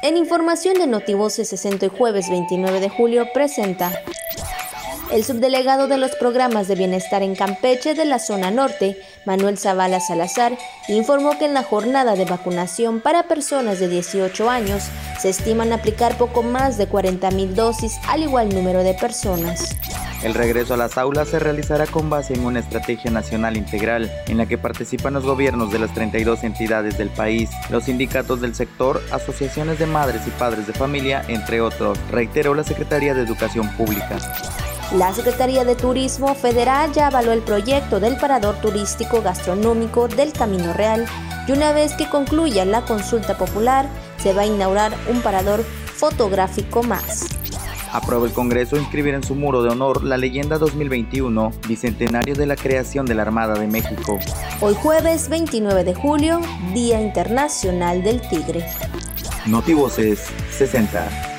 En información de Notivoce 60 y jueves 29 de julio presenta el subdelegado de los programas de bienestar en Campeche de la zona norte, Manuel Zavala Salazar, informó que en la jornada de vacunación para personas de 18 años se estiman aplicar poco más de 40.000 dosis al igual número de personas. El regreso a las aulas se realizará con base en una estrategia nacional integral en la que participan los gobiernos de las 32 entidades del país, los sindicatos del sector, asociaciones de madres y padres de familia, entre otros, reiteró la Secretaría de Educación Pública. La Secretaría de Turismo Federal ya avaló el proyecto del parador turístico gastronómico del Camino Real y una vez que concluya la consulta popular se va a inaugurar un parador fotográfico más. Aprueba el Congreso inscribir en su muro de honor la leyenda 2021, bicentenario de la creación de la Armada de México. Hoy jueves 29 de julio, Día Internacional del Tigre. Notivoces 60.